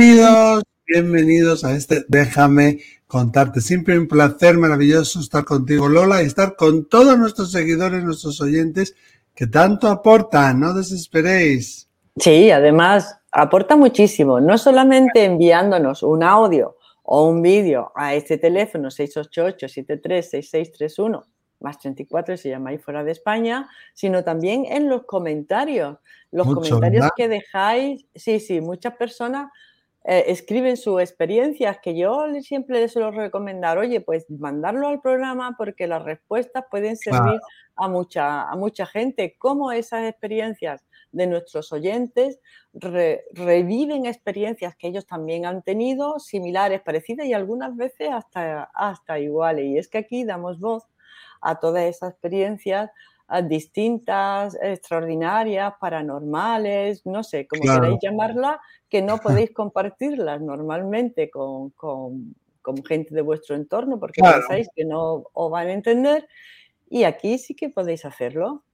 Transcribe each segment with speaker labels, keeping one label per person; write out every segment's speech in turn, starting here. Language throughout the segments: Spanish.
Speaker 1: Bienvenidos, bienvenidos a este Déjame contarte. Siempre un placer maravilloso estar contigo, Lola, y estar con todos nuestros seguidores, nuestros oyentes que tanto aportan. No desesperéis.
Speaker 2: Sí, además aporta muchísimo, no solamente enviándonos un audio o un vídeo a este teléfono 688-736631 más 34 si llamáis fuera de España, sino también en los comentarios. Los comentarios que dejáis, sí, sí, muchas personas eh, escriben sus experiencias que yo siempre les suelo recomendar, oye, pues mandarlo al programa porque las respuestas pueden servir a, mucha, a mucha gente, como esas experiencias de nuestros oyentes reviven experiencias que ellos también han tenido, similares, parecidas y algunas veces hasta, hasta iguales. Y es que aquí damos voz a todas esas experiencias distintas, extraordinarias, paranormales, no sé, como queráis llamarla, que no podéis compartirlas normalmente con, gente de vuestro entorno porque pensáis que no os van a entender y aquí sí que podéis hacerlo.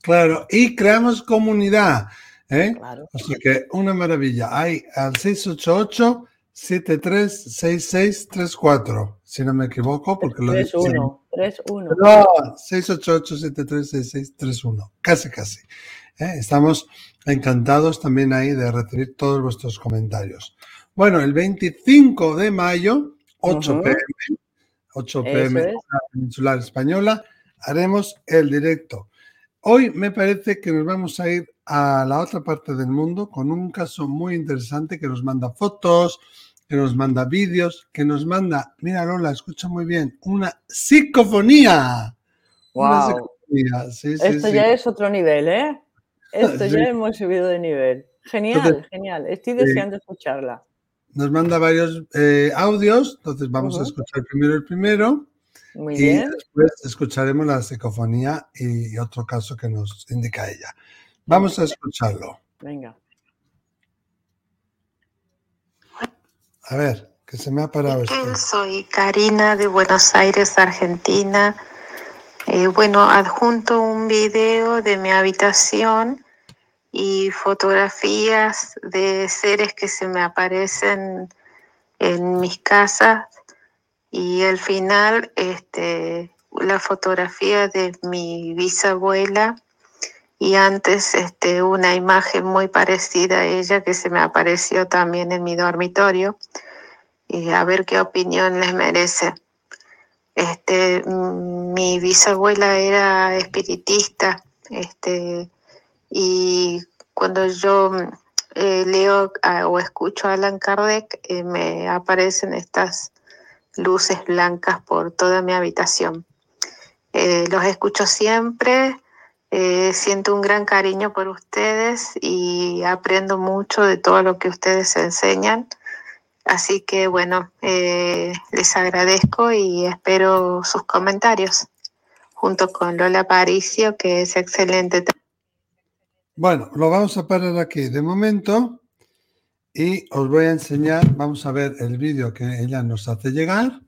Speaker 1: Claro, y creamos comunidad. ¿eh? O sea que una maravilla. Hay al 688 736634, si no me equivoco, porque lo
Speaker 2: 31, 31.
Speaker 1: No, 688-736631, casi, casi. ¿eh? Estamos encantados también ahí de recibir todos vuestros comentarios. Bueno, el 25 de mayo, 8 pm, 8 pm, peninsular española, haremos el directo. Hoy me parece que nos vamos a ir a la otra parte del mundo con un caso muy interesante que nos manda fotos, que nos manda vídeos, que nos manda, mira Lola, escucha muy bien, una psicofonía.
Speaker 2: Wow. Esto ya es otro nivel, ¿eh? Esto ya hemos subido de nivel. Genial, genial. Estoy deseando escucharla.
Speaker 1: Nos manda varios eh, audios, entonces vamos a escuchar primero el primero.
Speaker 2: Muy y
Speaker 1: después escucharemos la psicofonía y otro caso que nos indica ella. Vamos a escucharlo.
Speaker 2: Venga.
Speaker 1: A ver, que se me ha parado esto.
Speaker 3: Soy Karina de Buenos Aires, Argentina. Eh, bueno, adjunto un video de mi habitación y fotografías de seres que se me aparecen en mis casas y al final este, la fotografía de mi bisabuela y antes este, una imagen muy parecida a ella que se me apareció también en mi dormitorio y a ver qué opinión les merece. Este, mi bisabuela era espiritista este, y cuando yo eh, leo o escucho a Alan Kardec eh, me aparecen estas luces blancas por toda mi habitación. Eh, los escucho siempre, siento un gran cariño por ustedes y aprendo mucho de todo lo que ustedes enseñan. Así que bueno, eh, les agradezco y espero sus comentarios junto con Lola Paricio, que es excelente.
Speaker 1: Bueno, lo vamos a parar aquí de momento y os voy a enseñar, vamos a ver el vídeo que ella nos hace llegar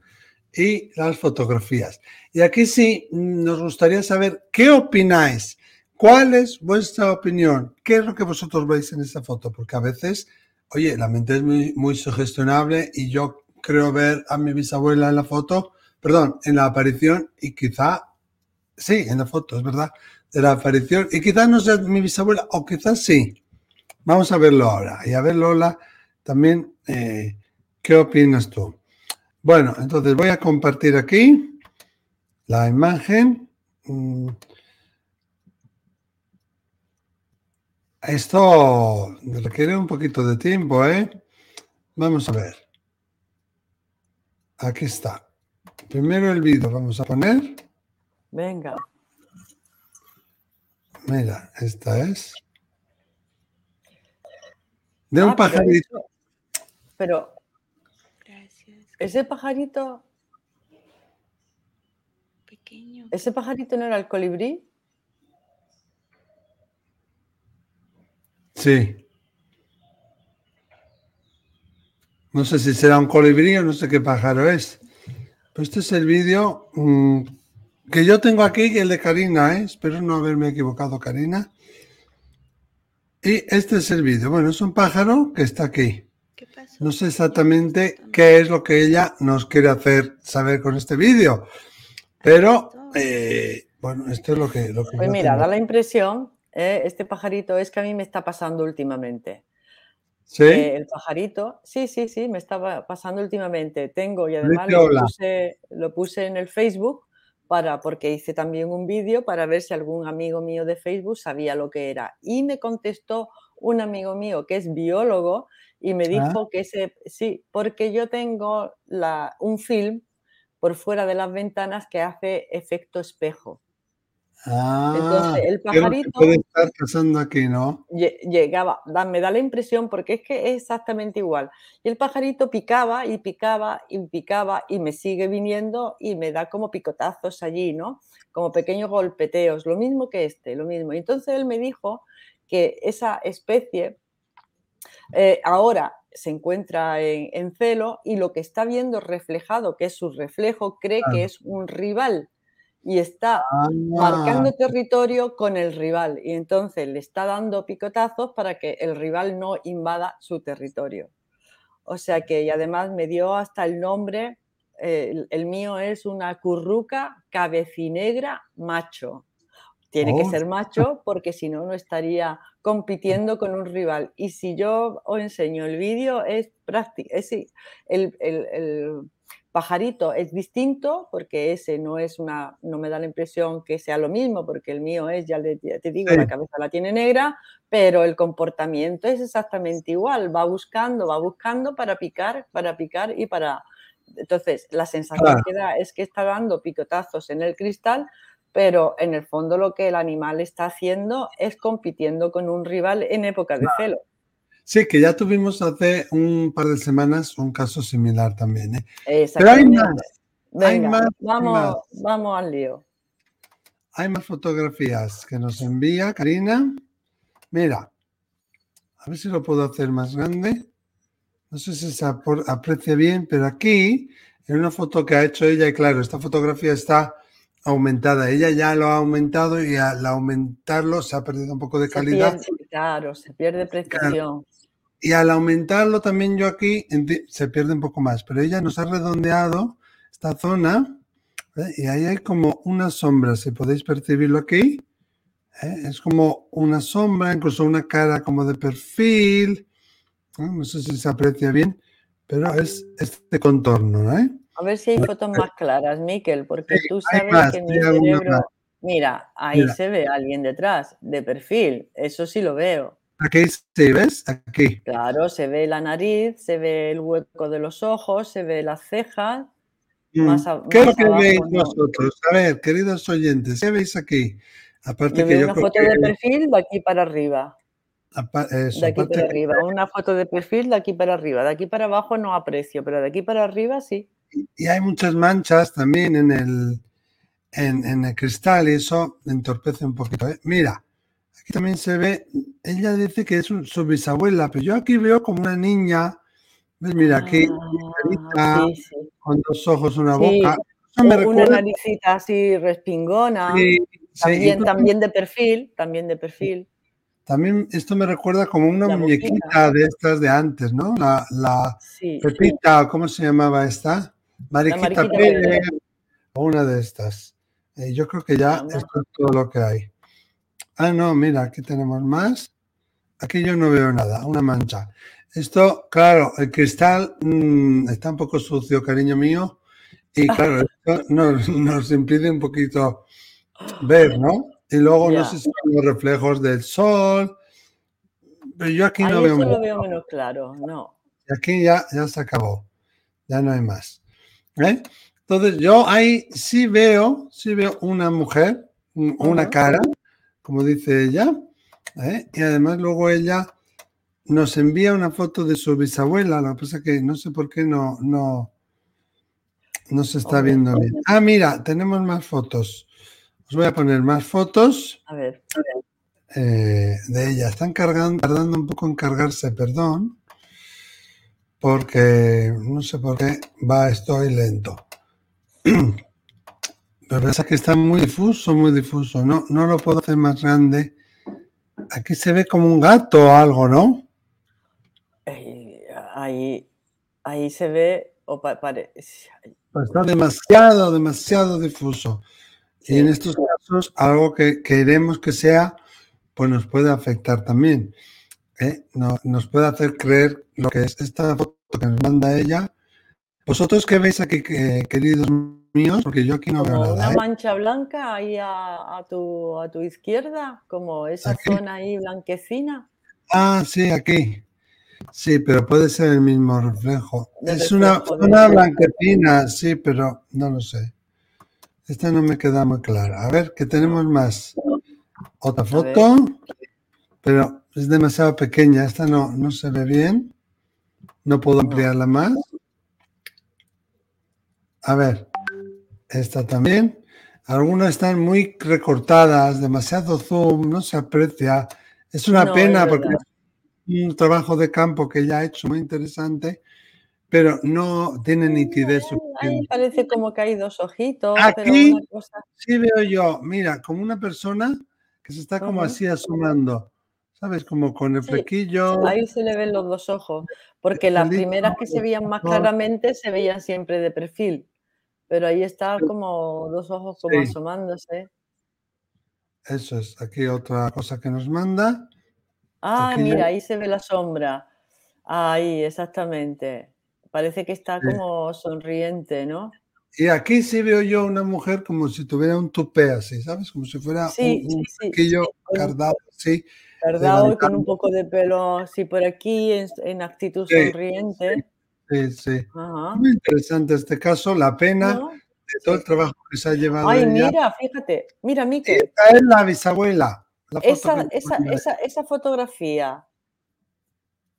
Speaker 1: y las fotografías. Y aquí sí nos gustaría saber qué opináis. ¿Cuál es vuestra opinión? ¿Qué es lo que vosotros veis en esta foto? Porque a veces, oye, la mente es muy, muy sugestionable y yo creo ver a mi bisabuela en la foto, perdón, en la aparición y quizá, sí, en la foto, es verdad, de la aparición y quizás no sea mi bisabuela o quizás sí. Vamos a verlo ahora y a ver Lola también, eh, ¿qué opinas tú? Bueno, entonces voy a compartir aquí la imagen. Mm. Esto requiere un poquito de tiempo, ¿eh? Vamos a ver. Aquí está. Primero el vídeo vamos a poner.
Speaker 2: Venga.
Speaker 1: Mira, esta es. De un ah, pajarito.
Speaker 2: pero ese pajarito.
Speaker 4: Pequeño.
Speaker 2: ¿Ese pajarito no era el colibrí?
Speaker 1: Sí. No sé si será un colibrí o no sé qué pájaro es. Pero este es el vídeo mm, que yo tengo aquí, el de Karina, ¿eh? espero no haberme equivocado, Karina. Y este es el vídeo. Bueno, es un pájaro que está aquí. no sé exactamente qué es lo que ella nos quiere hacer saber con este vídeo, pero eh, bueno, esto es lo que... Lo
Speaker 2: pues mira, da la impresión, eh, este pajarito es que a mí me está pasando últimamente.
Speaker 1: ¿Sí?
Speaker 2: el pajarito, sí, sí, sí, me estaba pasando últimamente. Tengo y además lo puse, lo puse, en el Facebook para, porque hice también un vídeo para ver si algún amigo mío de Facebook sabía lo que era. Y me contestó un amigo mío que es biólogo y me ah. dijo que ese, sí, porque yo tengo la, un film por fuera de las ventanas que hace efecto espejo.
Speaker 1: Ah, Entonces, el pajarito. Puede estar pasando aquí, ¿no?
Speaker 2: Llegaba, me da la impresión porque es que es exactamente igual. Y el pajarito picaba y picaba y picaba y me sigue viniendo y me da como picotazos allí, ¿no? Como pequeños golpeteos, lo mismo que este, lo mismo. Y entonces él me dijo que esa especie eh, ahora se encuentra en, celo y lo que está viendo reflejado, que es su reflejo, cree que es un rival y está marcando ah. territorio con el rival y entonces le está dando picotazos para que el rival no invada su territorio. O sea que, y además me dio hasta el nombre, eh, el, mío es una curruca cabecinegra macho. Tiene que oh. ser macho porque si no, no estaría compitiendo con un rival. Y si yo os enseño el vídeo, es práctico. Es, el, el, pajarito es distinto porque ese no es una, no me da la impresión que sea lo mismo, porque el mío es, ya, te digo, la cabeza la tiene negra, pero el comportamiento es exactamente igual, va buscando, va buscando para picar, para picar y para... Entonces, la sensación que da es que está dando picotazos en el cristal, pero en el fondo lo que el animal está haciendo es compitiendo con un rival en época de celo.
Speaker 1: Sí, que ya tuvimos hace un par de semanas un caso similar también. ¿eh? Pero hay más.
Speaker 2: Venga, vamos, vamos al lío.
Speaker 1: Hay más fotografías que nos envía Karina. Mira, a ver si lo puedo hacer más grande. No sé si se aprecia bien, pero aquí, en una foto que ha hecho ella, y claro, esta fotografía está aumentada. Ella ya lo ha aumentado y al aumentarlo se ha perdido un poco de calidad.
Speaker 2: claro, se pierde precisión.
Speaker 1: Y al aumentarlo también yo aquí se pierde un poco más, pero ella nos ha redondeado esta zona ¿eh? y ahí hay como una sombra, si podéis percibirlo aquí. ¿eh? Es como una sombra, incluso una cara como de perfil. No sé si se aprecia bien, pero es este contorno. ¿eh?
Speaker 2: A ver si hay fotos más claras, Miquel, porque tú sabes que mi cerebro... Mira, ahí se ve alguien detrás, de perfil, eso sí lo veo.
Speaker 1: Aquí se ves, aquí.
Speaker 2: Claro, se ve la nariz, se ve el hueco de los ojos, se ve las cejas. Mm.
Speaker 1: ¿Qué es lo que veis vosotros? A ver, queridos oyentes, ¿qué veis aquí?
Speaker 2: Aparte yo que yo una foto de perfil de aquí para arriba. de aquí para arriba. Una foto de perfil de aquí para arriba. De aquí para abajo no aprecio, pero de aquí para arriba sí.
Speaker 1: Y hay muchas manchas también en el, en, el cristal y eso entorpece un poquito. ¿eh? Mira, Aquí también se ve, ella dice que es su bisabuela, pero yo aquí veo como una niña. Mira, aquí,
Speaker 2: ah,
Speaker 1: con dos ojos, una boca.
Speaker 2: una naricita así respingona. también, también de perfil, también de perfil.
Speaker 1: También esto me recuerda como una muñequita de estas de antes, ¿no? La, la Pepita, ¿cómo se llamaba esta? Mariquita Pérez, o una de estas. Eh, yo creo que ya esto es todo lo que hay. Ah, no, mira, aquí tenemos más. Aquí yo no veo nada, una mancha. Esto, claro, el cristal mm, está un poco sucio, cariño mío. Y claro, esto nos, impide un poquito ver, ¿no? Y luego no sé si son los reflejos del sol. Pero yo aquí no veo.
Speaker 2: lo veo menos claro, no.
Speaker 1: Y aquí ya, ya se acabó. Ya no hay más. ¿eh? Entonces, yo ahí sí veo, sí veo una mujer, una cara, como dice ella, ¿eh? y además luego ella nos envía una foto de su bisabuela, lo que pasa es que no sé por qué no, no, no se está viendo bien. Ah, mira, tenemos más fotos. Os voy a poner más fotos.
Speaker 2: A ver.
Speaker 1: Eh, de ella. Están cargando, tardando un poco en cargarse, perdón, porque no sé por qué va, estoy lento. Pero es que está muy difuso, muy difuso. No, no lo puedo hacer más grande. Aquí se ve como un gato o algo, ¿no?
Speaker 2: Ahí, ahí se ve, o
Speaker 1: Está demasiado, demasiado difuso. Y en estos casos, algo que queremos que sea, pues nos puede afectar también. ¿eh? nos puede hacer creer lo que es esta foto que nos manda ella. ¿Vosotros qué veis aquí, queridos míos? Porque yo aquí no veo nada.
Speaker 2: Una ¿eh? mancha blanca ahí a, tu, a tu izquierda, como esa zona ahí blanquecina.
Speaker 1: Ah, sí, aquí. Sí, pero puede ser el mismo reflejo. es una, una blanquecina, sí, pero no lo sé. Esta no me queda muy clara. A ver, ¿qué tenemos más? Otra foto, pero es demasiado pequeña. Esta no, no se ve bien. No puedo ampliarla más. A ver, esta también. Algunas están muy recortadas, demasiado zoom, no se aprecia. Es una pena porque es un trabajo de campo que ya ha hecho muy interesante, pero no tiene nitidez
Speaker 2: Ahí parece como que hay dos ojitos.
Speaker 1: Aquí sí veo yo, mira, como una persona que se está como así asomando. ¿Sabes? Como con el flequillo.
Speaker 2: Ahí se le ven los dos ojos, porque las primeras que se veían más claramente se veían siempre de perfil, pero ahí está como dos ojos como asomándose.
Speaker 1: Eso es, aquí otra cosa que nos manda.
Speaker 2: Ah, mira, ahí se ve la sombra. Ahí, exactamente. Parece que está como sonriente, ¿no?
Speaker 1: Y aquí sí veo yo una mujer como si tuviera un tupé así, ¿sabes? Como si fuera un, flequillo cardado así.
Speaker 2: Cardado y con un poco de pelo así por aquí, en, actitud sonriente.
Speaker 1: Sí, sí. Muy interesante este caso, la pena de todo el trabajo que se ha llevado.
Speaker 2: Ay, mira, fíjate, mira, Miquel.
Speaker 1: Esta es la bisabuela.
Speaker 2: esa, esa, esa, esa, fotografía,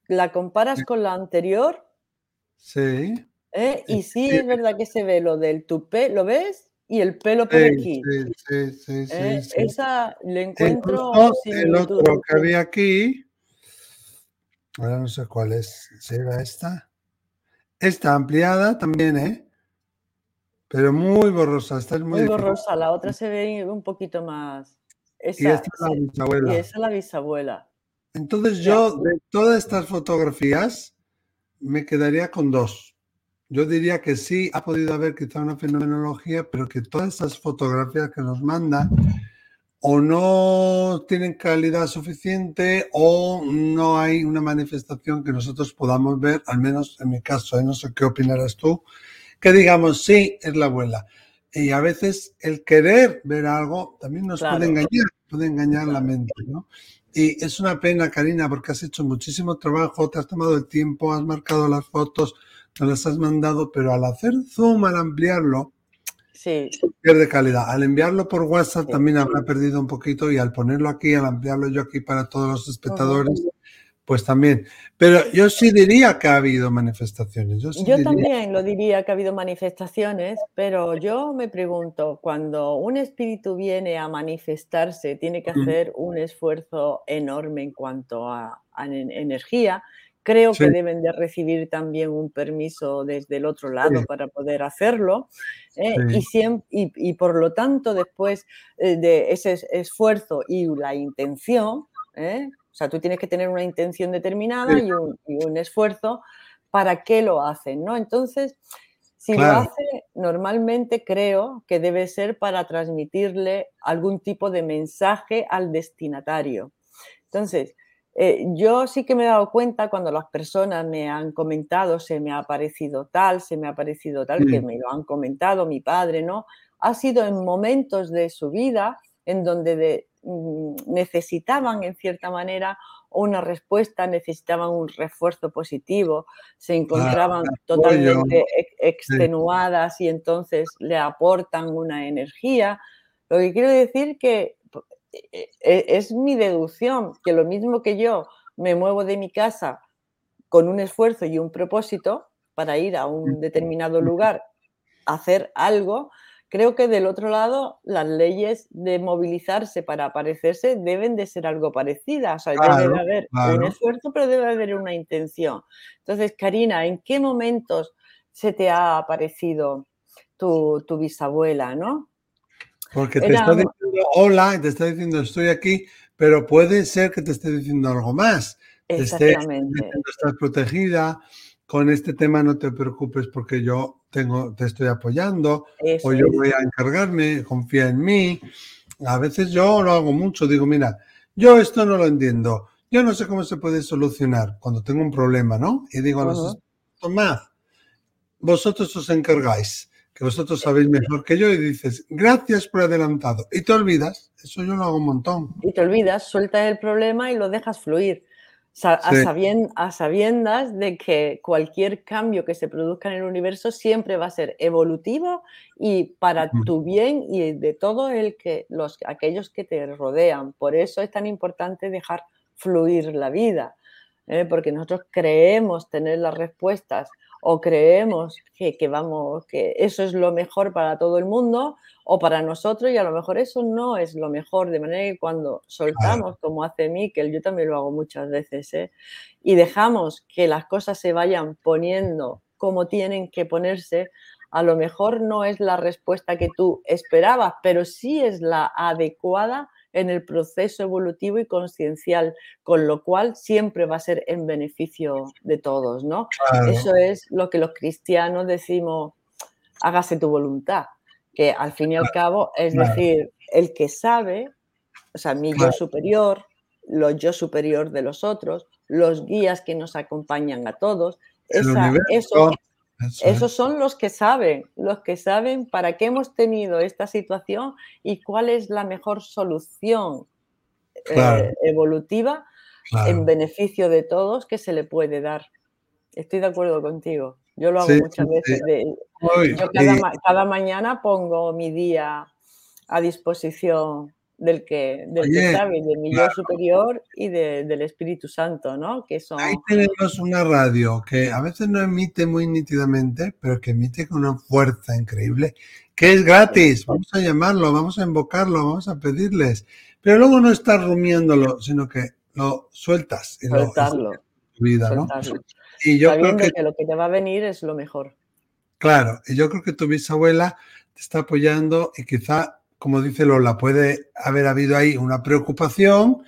Speaker 2: ¿la comparas con la anterior?
Speaker 1: Sí.
Speaker 2: ¿Eh? Y sí, es verdad que se ve lo del tupé, ¿lo ves? Y el pelo por aquí.
Speaker 1: Sí, sí, sí,
Speaker 2: ¿Eh? Esa le encuentro.
Speaker 1: El otro que había aquí, ahora no sé cuál es, ¿se va esta? Esta ampliada también, ¿eh? Pero muy borrosa. Esta es muy,
Speaker 2: muy borrosa, la otra se ve un poquito más. Esa, y esta es la bisabuela. Y esa es la bisabuela.
Speaker 1: Entonces yo, de todas estas fotografías, me quedaría con dos. Yo diría que sí, ha podido haber quizá una fenomenología, pero que todas esas fotografías que nos manda o no tienen calidad suficiente o no hay una manifestación que nosotros podamos ver, al menos en mi caso, ¿eh? no sé qué opinarás tú, que digamos, sí, es la abuela. Y a veces el querer ver algo también nos puede engañar, puede engañar la mente, ¿no? Y es una pena, Karina, porque has hecho muchísimo trabajo, te has tomado el tiempo, has marcado las fotos, nos las has mandado, pero al hacer zoom, al ampliarlo,
Speaker 2: sí.
Speaker 1: pierde calidad. Al enviarlo por WhatsApp también habrá perdido un poquito y al ponerlo aquí, al ampliarlo yo aquí para todos los espectadores, pues también. Pero yo sí diría que ha habido manifestaciones. Yo,
Speaker 2: también lo diría que ha habido manifestaciones, pero yo me pregunto, cuando un espíritu viene a manifestarse, tiene que hacer un esfuerzo enorme en cuanto a, energía. Creo que deben de recibir también un permiso desde el otro lado para poder hacerlo. ¿eh? y, y, por lo tanto, después eh, de ese esfuerzo y la intención, ¿eh? O sea, tú tienes que tener una intención determinada y un, esfuerzo para qué lo hacen, ¿no? Entonces, si lo hace, normalmente creo que debe ser para transmitirle algún tipo de mensaje al destinatario. Entonces, eh, yo sí que me he dado cuenta cuando las personas me han comentado, se me ha parecido tal, se me ha parecido tal, que me lo han comentado mi padre, ¿no? Ha sido en momentos de su vida en donde de, Mm, necesitaban en cierta manera una respuesta, necesitaban un refuerzo positivo, se encontraban totalmente extenuadas y entonces le aportan una energía. Lo que quiero decir que es mi deducción, que lo mismo que yo me muevo de mi casa con un esfuerzo y un propósito para ir a un determinado lugar a hacer algo, Creo que del otro lado, las leyes de movilizarse para aparecerse deben de ser algo parecidas. O sea, debe haber un esfuerzo, pero debe haber una intención. Entonces, Karina, ¿en qué momentos se te ha aparecido tu, bisabuela, no?
Speaker 1: Porque te está diciendo hola, te está diciendo estoy aquí, pero puede ser que te esté diciendo algo más.
Speaker 2: Exactamente.
Speaker 1: Te esté estás protegida, con este tema no te preocupes porque yo tengo, te estoy apoyando o yo voy a encargarme, confía en mí. A veces yo lo hago mucho, digo, mira, yo esto no lo entiendo, yo no sé cómo se puede solucionar cuando tengo un problema, ¿no? Y digo a los tomad, vosotros os encargáis, que vosotros sabéis mejor que yo y dices, gracias por adelantado. Y te olvidas, eso yo lo hago un montón.
Speaker 2: Y te olvidas, sueltas el problema y lo dejas fluir a, sabiendas de que cualquier cambio que se produzca en el universo siempre va a ser evolutivo y para tu bien y de todo el que los aquellos que te rodean. Por eso es tan importante dejar fluir la vida, ¿eh? porque nosotros creemos tener las respuestas o creemos que, que, vamos, que eso es lo mejor para todo el mundo o para nosotros y a lo mejor eso no es lo mejor, de manera que cuando soltamos, como hace Miquel, yo también lo hago muchas veces, ¿eh? y dejamos que las cosas se vayan poniendo como tienen que ponerse, a lo mejor no es la respuesta que tú esperabas, pero sí es la adecuada en el proceso evolutivo y conciencial, con lo cual siempre va a ser en beneficio de todos, ¿no? Eso es lo que los cristianos decimos, hágase tu voluntad, que al fin y al cabo es decir, el que sabe, o sea, mi yo superior, los yo superior de los otros, los guías que nos acompañan a todos, esa, eso, esos son los que saben, los que saben para qué hemos tenido esta situación y cuál es la mejor solución eh, evolutiva en beneficio de todos que se le puede dar. Estoy de acuerdo contigo. Yo lo hago muchas veces. yo cada, mañana pongo mi día a disposición del que, del que sabe, de mi yo superior y del Espíritu Santo, ¿no? Que son...
Speaker 1: Ahí tenemos una radio que a veces no emite muy nítidamente, pero que emite con una fuerza increíble, que es gratis. Vamos a llamarlo, vamos a invocarlo, vamos a pedirles. Pero luego no estás rumiándolo, sino que lo sueltas.
Speaker 2: Y Soltarlo.
Speaker 1: Lo, vida, ¿no?
Speaker 2: Y yo creo que, que lo que te va a venir es lo mejor.
Speaker 1: Claro, y yo creo que tu bisabuela te está apoyando y quizá como dice Lola, puede haber habido ahí una preocupación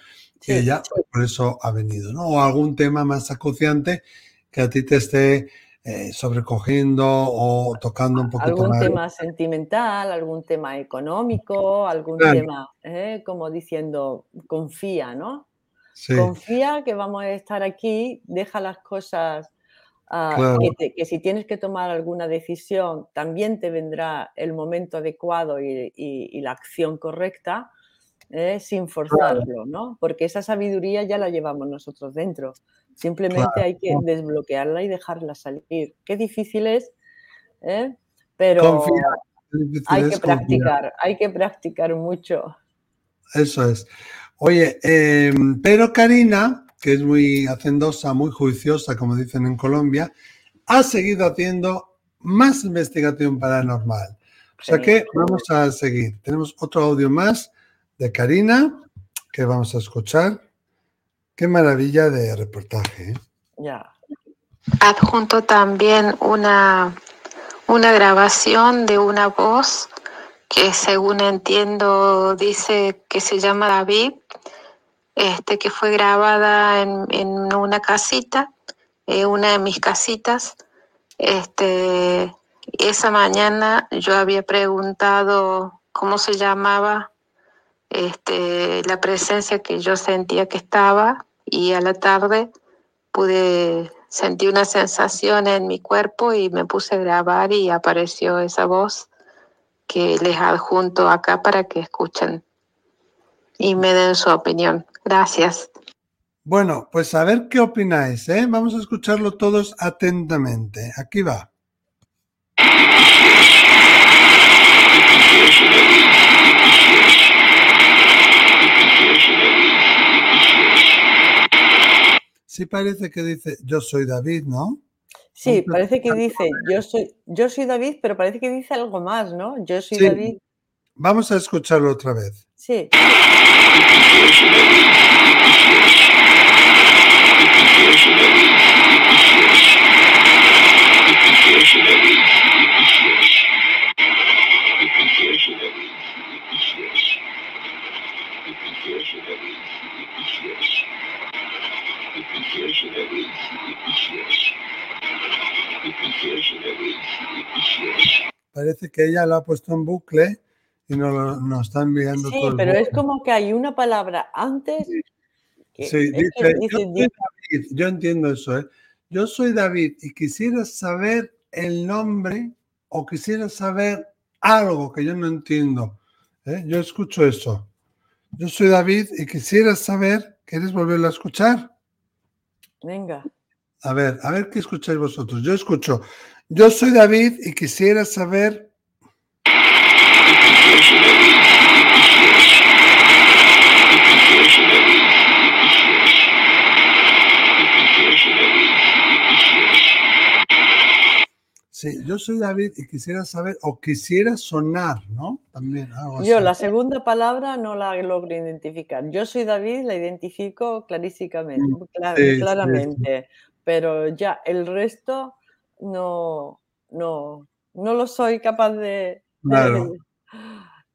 Speaker 1: y ella por eso ha venido, ¿no? O algún tema más acuciante que a ti te esté eh, sobrecogiendo o tocando un poco
Speaker 2: Algún tema sentimental, algún tema económico, algún tema, ¿eh? como diciendo, confía, ¿no? Confía que vamos a estar aquí, deja las cosas Ah, que, si tienes que tomar alguna decisión, también te vendrá el momento adecuado y, la acción correcta, ¿eh? sin forzarlo, ¿no? Porque esa sabiduría ya la llevamos nosotros dentro. Simplemente hay que desbloquearla y dejarla salir. Qué difícil es, ¿eh? pero hay que practicar, hay que practicar mucho.
Speaker 1: Eso es. Oye, em, pero Karina, que es muy hacendosa, muy juiciosa, como dicen en Colombia, ha seguido haciendo más investigación paranormal. O sea que vamos a seguir. Tenemos otro audio más de Karina que vamos a escuchar. Qué maravilla de reportaje. ¿eh?
Speaker 2: Ya.
Speaker 3: Adjunto también una, una grabación de una voz que según entiendo dice que se llama David este, que fue grabada en, una casita, eh, una de mis casitas. Este, esa mañana yo había preguntado cómo se llamaba este, la presencia que yo sentía que estaba y a la tarde pude sentir una sensación en mi cuerpo y me puse a grabar y apareció esa voz que les adjunto acá para que escuchen y me den su opinión. Gracias.
Speaker 1: Bueno, pues a ver qué opináis, ¿eh? Vamos a escucharlo todos atentamente. Aquí va. Sí parece que dice yo soy David, ¿no?
Speaker 2: Sí, parece que dice yo soy yo soy David, pero parece que dice algo más, ¿no? Yo soy David.
Speaker 1: Vamos a escucharlo otra vez.
Speaker 2: Sí.
Speaker 1: Parece que ella lo ha puesto en bucle y nos, nos está enviando
Speaker 2: sí,
Speaker 1: todo.
Speaker 2: pero es como que hay una palabra antes.
Speaker 1: sí, dice, yo, entiendo eso. ¿eh? Yo soy David y quisiera saber el nombre o quisiera saber algo que yo no entiendo. ¿eh? Yo escucho eso. Yo soy David y quisiera saber, ¿quieres volverlo a escuchar?
Speaker 2: Venga.
Speaker 1: A ver, a ver qué escucháis vosotros. Yo escucho, yo soy David y quisiera saber Sí, yo soy David y quisiera saber, o quisiera sonar, ¿no? También.
Speaker 2: yo la segunda palabra no la logro identificar. Yo soy David, la identifico clarísimamente, mm, claramente, pero ya el resto no, no, no lo soy capaz de,
Speaker 1: claro.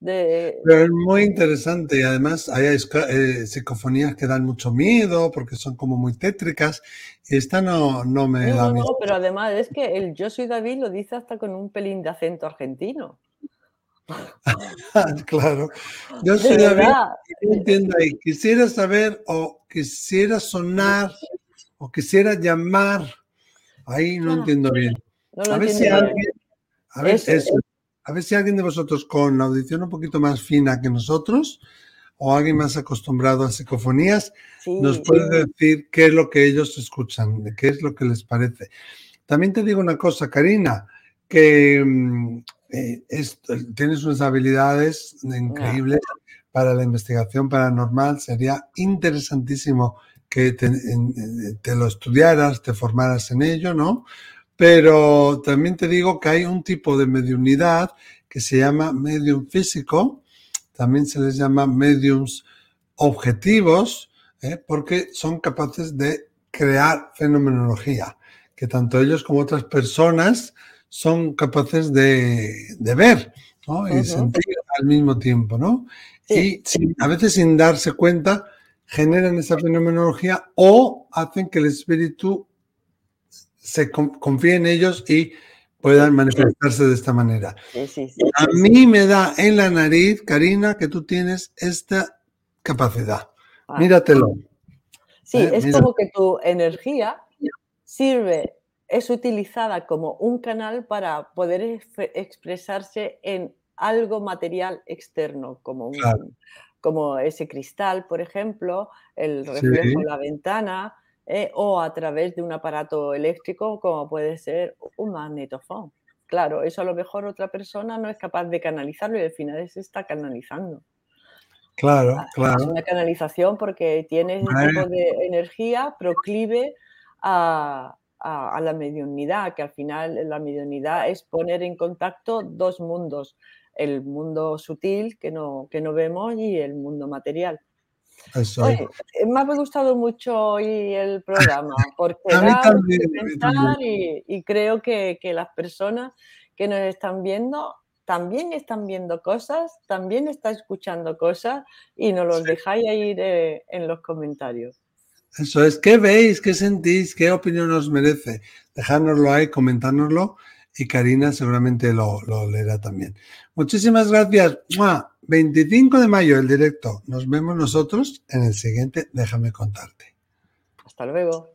Speaker 1: Pero es muy interesante y además hay eh, psicofonías que dan mucho miedo porque son como muy tétricas y esta no, no me da miedo.
Speaker 2: No, pero además es que el yo soy David lo dice hasta con un pelín de acento argentino.
Speaker 1: claro. Yo soy David y entiendo ahí. Quisiera saber o quisiera sonar o quisiera llamar. Ahí no entiendo bien. a ver si alguien... A ver, eso a ver si alguien de vosotros con la audición un poquito más fina que nosotros o alguien más acostumbrado a psicofonías nos puede decir qué es lo que ellos escuchan, qué es lo que les parece. También te digo una cosa, Karina, que mm, eh, tienes unas habilidades increíbles para la investigación paranormal. Sería interesantísimo que te, te lo estudiaras, te formaras en ello, ¿no? Pero también te digo que hay un tipo de mediunidad que se llama medium físico, también se les llama mediums objetivos, ¿eh? porque son capaces de crear fenomenología, que tanto ellos como otras personas son capaces de, ver y sentir al mismo tiempo, ¿no? Y a veces sin darse cuenta generan esa fenomenología o hacen que el espíritu se confíe en ellos y puedan manifestarse de esta manera. a mí me da en la nariz, Karina, que tú tienes esta capacidad. Ah. Míratelo.
Speaker 2: Sí, ¿Eh? es como que tu energía sirve, es utilizada como un canal para poder expresarse en algo material externo, como, como ese cristal, por ejemplo, el reflejo en la ventana, eh, o a través de un aparato eléctrico como puede ser un magnetofón. Claro, eso a lo mejor otra persona no es capaz de canalizarlo y al final se está canalizando.
Speaker 1: Claro,
Speaker 2: ah,
Speaker 1: claro.
Speaker 2: Es una canalización porque tiene un tipo de energía proclive a, a, la mediunidad, que al final la mediunidad es poner en contacto dos mundos, el mundo sutil que no, que no vemos y el mundo material. Eh, me ha gustado mucho hoy el programa porque pensar y, creo que, las personas que nos están viendo también están viendo cosas, también están escuchando cosas y nos los dejáis ahí en los comentarios.
Speaker 1: Eso es, ¿qué veis? ¿Qué sentís? ¿Qué opinión os merece? Dejárnoslo ahí, comentárnoslo y Karina seguramente lo, leerá también. Muchísimas gracias. 25 de mayo el directo. Nos vemos nosotros en el siguiente Déjame contarte.
Speaker 2: Hasta luego.